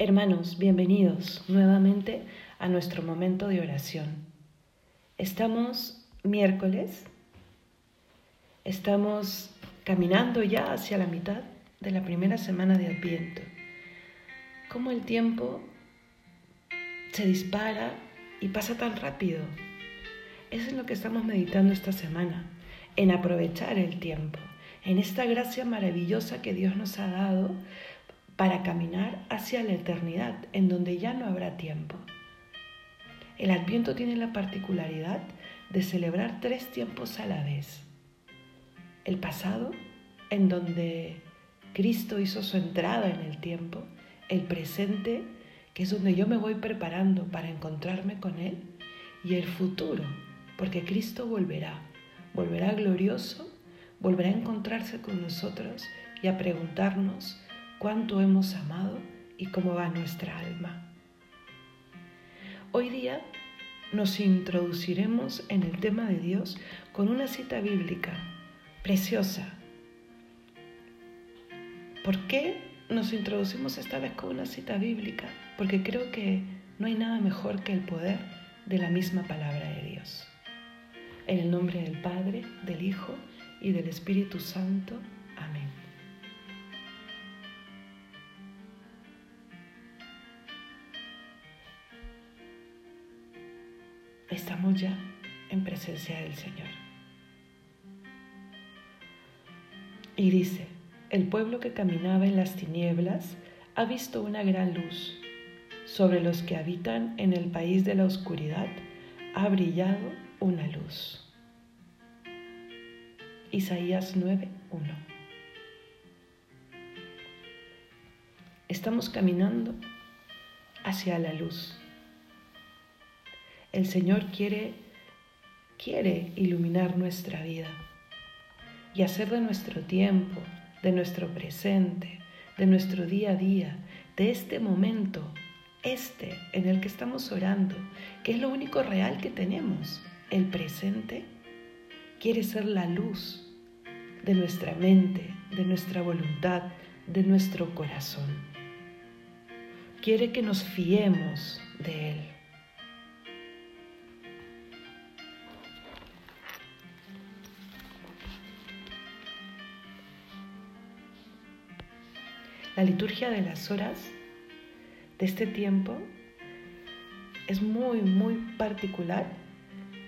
Hermanos, bienvenidos nuevamente a nuestro momento de oración. Estamos miércoles, estamos caminando ya hacia la mitad de la primera semana de Adviento. ¿Cómo el tiempo se dispara y pasa tan rápido? Eso es lo que estamos meditando esta semana, en aprovechar el tiempo, en esta gracia maravillosa que Dios nos ha dado para caminar hacia la eternidad, en donde ya no habrá tiempo. El adviento tiene la particularidad de celebrar tres tiempos a la vez. El pasado, en donde Cristo hizo su entrada en el tiempo, el presente, que es donde yo me voy preparando para encontrarme con Él, y el futuro, porque Cristo volverá, volverá glorioso, volverá a encontrarse con nosotros y a preguntarnos, cuánto hemos amado y cómo va nuestra alma. Hoy día nos introduciremos en el tema de Dios con una cita bíblica preciosa. ¿Por qué nos introducimos esta vez con una cita bíblica? Porque creo que no hay nada mejor que el poder de la misma palabra de Dios. En el nombre del Padre, del Hijo y del Espíritu Santo. Amén. Estamos ya en presencia del Señor. Y dice, el pueblo que caminaba en las tinieblas ha visto una gran luz. Sobre los que habitan en el país de la oscuridad ha brillado una luz. Isaías 9:1 Estamos caminando hacia la luz. El Señor quiere, quiere iluminar nuestra vida y hacer de nuestro tiempo, de nuestro presente, de nuestro día a día, de este momento, este en el que estamos orando, que es lo único real que tenemos, el presente, quiere ser la luz de nuestra mente, de nuestra voluntad, de nuestro corazón. Quiere que nos fiemos de Él. La liturgia de las horas de este tiempo es muy, muy particular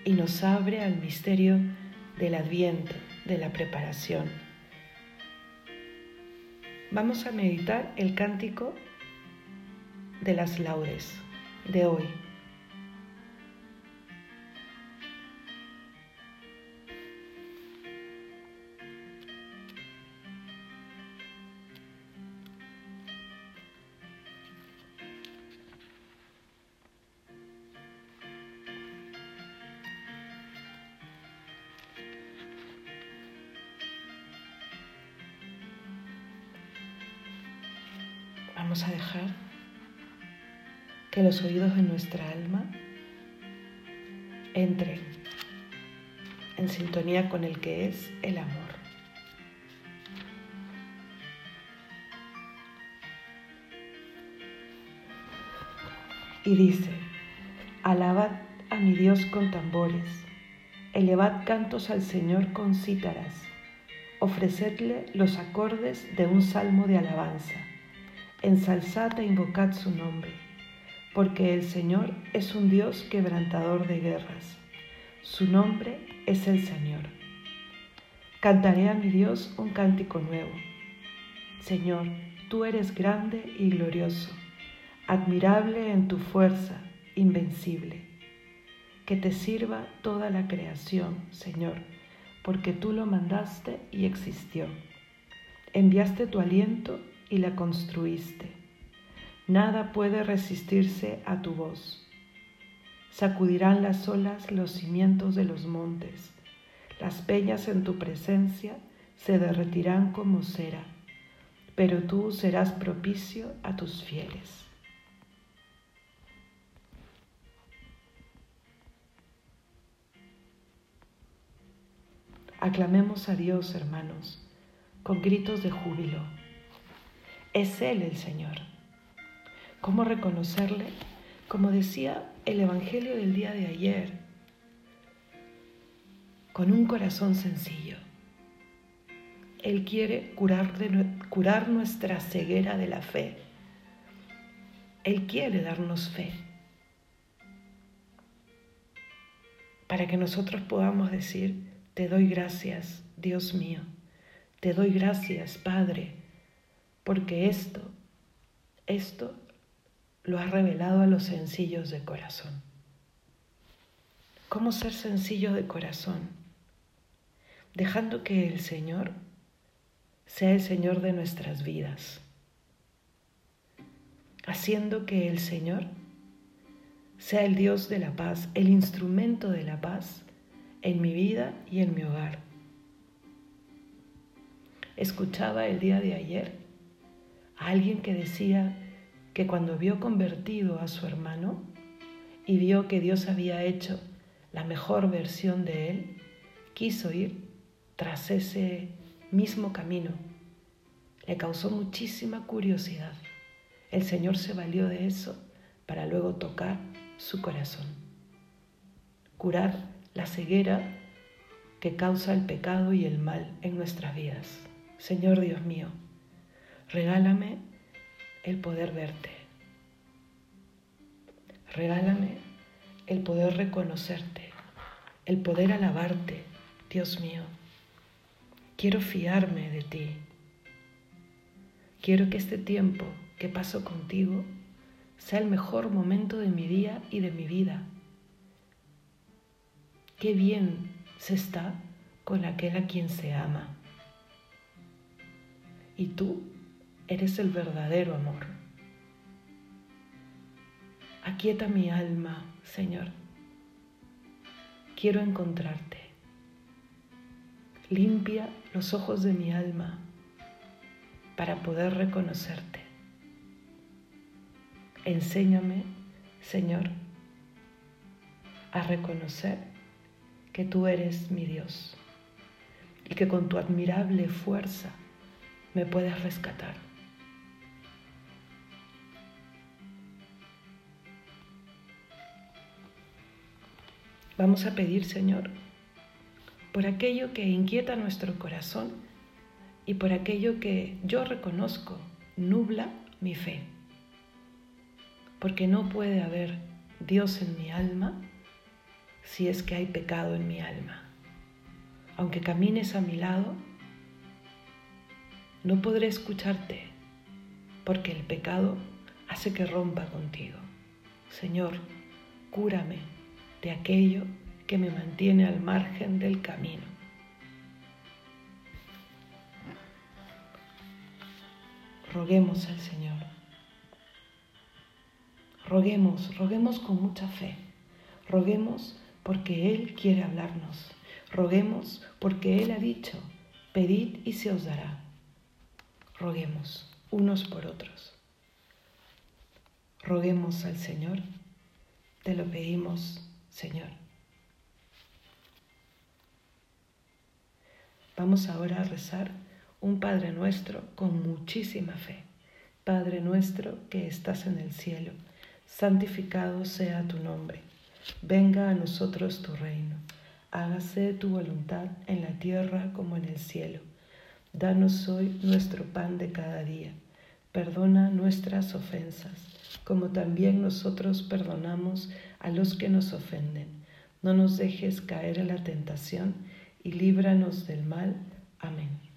y nos abre al misterio del adviento, de la preparación. Vamos a meditar el cántico de las laudes de hoy. Vamos a dejar que los oídos de nuestra alma entren en sintonía con el que es el amor. Y dice, alabad a mi Dios con tambores, elevad cantos al Señor con cítaras, ofrecedle los acordes de un salmo de alabanza ensalzad e invocad su nombre, porque el Señor es un Dios quebrantador de guerras. Su nombre es el Señor. Cantaré a mi Dios un cántico nuevo. Señor, tú eres grande y glorioso, admirable en tu fuerza, invencible. Que te sirva toda la creación, Señor, porque tú lo mandaste y existió. Enviaste tu aliento y la construiste. Nada puede resistirse a tu voz. Sacudirán las olas los cimientos de los montes. Las peñas en tu presencia se derretirán como cera, pero tú serás propicio a tus fieles. Aclamemos a Dios, hermanos, con gritos de júbilo. Es Él el Señor. cómo reconocerle, como decía el Evangelio del día de ayer, con un corazón sencillo. Él quiere curar, curar nuestra ceguera de la fe. Él quiere darnos fe para que nosotros podamos decir, te doy gracias, Dios mío, te doy gracias, Padre, porque esto, esto lo has revelado a los sencillos de corazón. ¿Cómo ser sencillo de corazón? Dejando que el Señor sea el Señor de nuestras vidas, haciendo que el Señor sea el Dios de la paz, el instrumento de la paz en mi vida y en mi hogar. Escuchaba el día de ayer alguien que decía que cuando vio convertido a su hermano y vio que Dios había hecho la mejor versión de él, quiso ir tras ese mismo camino. Le causó muchísima curiosidad. El Señor se valió de eso para luego tocar su corazón, curar la ceguera que causa el pecado y el mal en nuestras vidas. Señor Dios mío, regálame el poder verte. Regálame el poder reconocerte, el poder alabarte, Dios mío. Quiero fiarme de ti. Quiero que este tiempo que paso contigo sea el mejor momento de mi día y de mi vida. Qué bien se está con aquel a quien se ama. Y tú eres el verdadero amor. Aquieta mi alma, Señor. Quiero encontrarte. Limpia los ojos de mi alma para poder reconocerte. Enséñame, Señor, a reconocer que tú eres mi Dios y que con tu admirable fuerza me puedes rescatar. Vamos a pedir, Señor, por aquello que inquieta nuestro corazón y por aquello que yo reconozco nubla mi fe porque no puede haber Dios en mi alma si es que hay pecado en mi alma. Aunque camines a mi lado, no podré escucharte porque el pecado hace que rompa contigo. Señor, cúrame de aquello que me mantiene al margen del camino. Roguemos al Señor. Roguemos, roguemos con mucha fe. Roguemos porque Él quiere hablarnos. Roguemos porque Él ha dicho, pedid y se os dará. Roguemos unos por otros. Roguemos al Señor. Te lo pedimos, Señor. Vamos ahora a rezar un Padre nuestro con muchísima fe. Padre nuestro que estás en el cielo santificado sea tu nombre. Venga a nosotros tu reino. Hágase tu voluntad en la tierra como en el cielo. Danos hoy nuestro pan de cada día. Perdona nuestras ofensas, como también nosotros perdonamos a los que nos ofenden. No nos dejes caer en la tentación y líbranos del mal. Amén.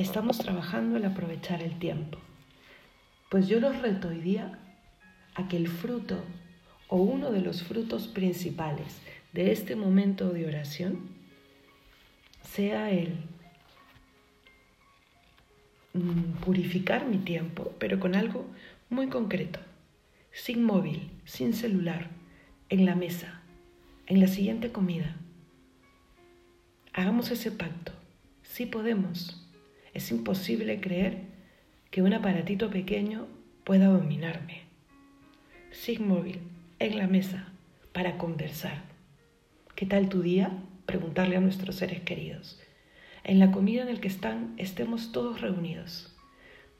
estamos trabajando en aprovechar el tiempo. Pues yo los reto hoy día a que el fruto o uno de los frutos principales de este momento de oración sea el purificar mi tiempo, pero con algo muy concreto, sin móvil, sin celular, en la mesa, en la siguiente comida. Hagamos ese pacto, si podemos. Es imposible creer que un aparatito pequeño pueda dominarme. Sig móvil, en la mesa, para conversar. ¿Qué tal tu día? Preguntarle a nuestros seres queridos. En la comida en el que están, estemos todos reunidos.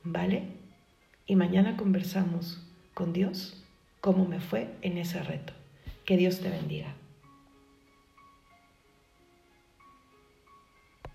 ¿vale? Y mañana conversamos con Dios cómo me fue en ese reto. Que Dios te bendiga.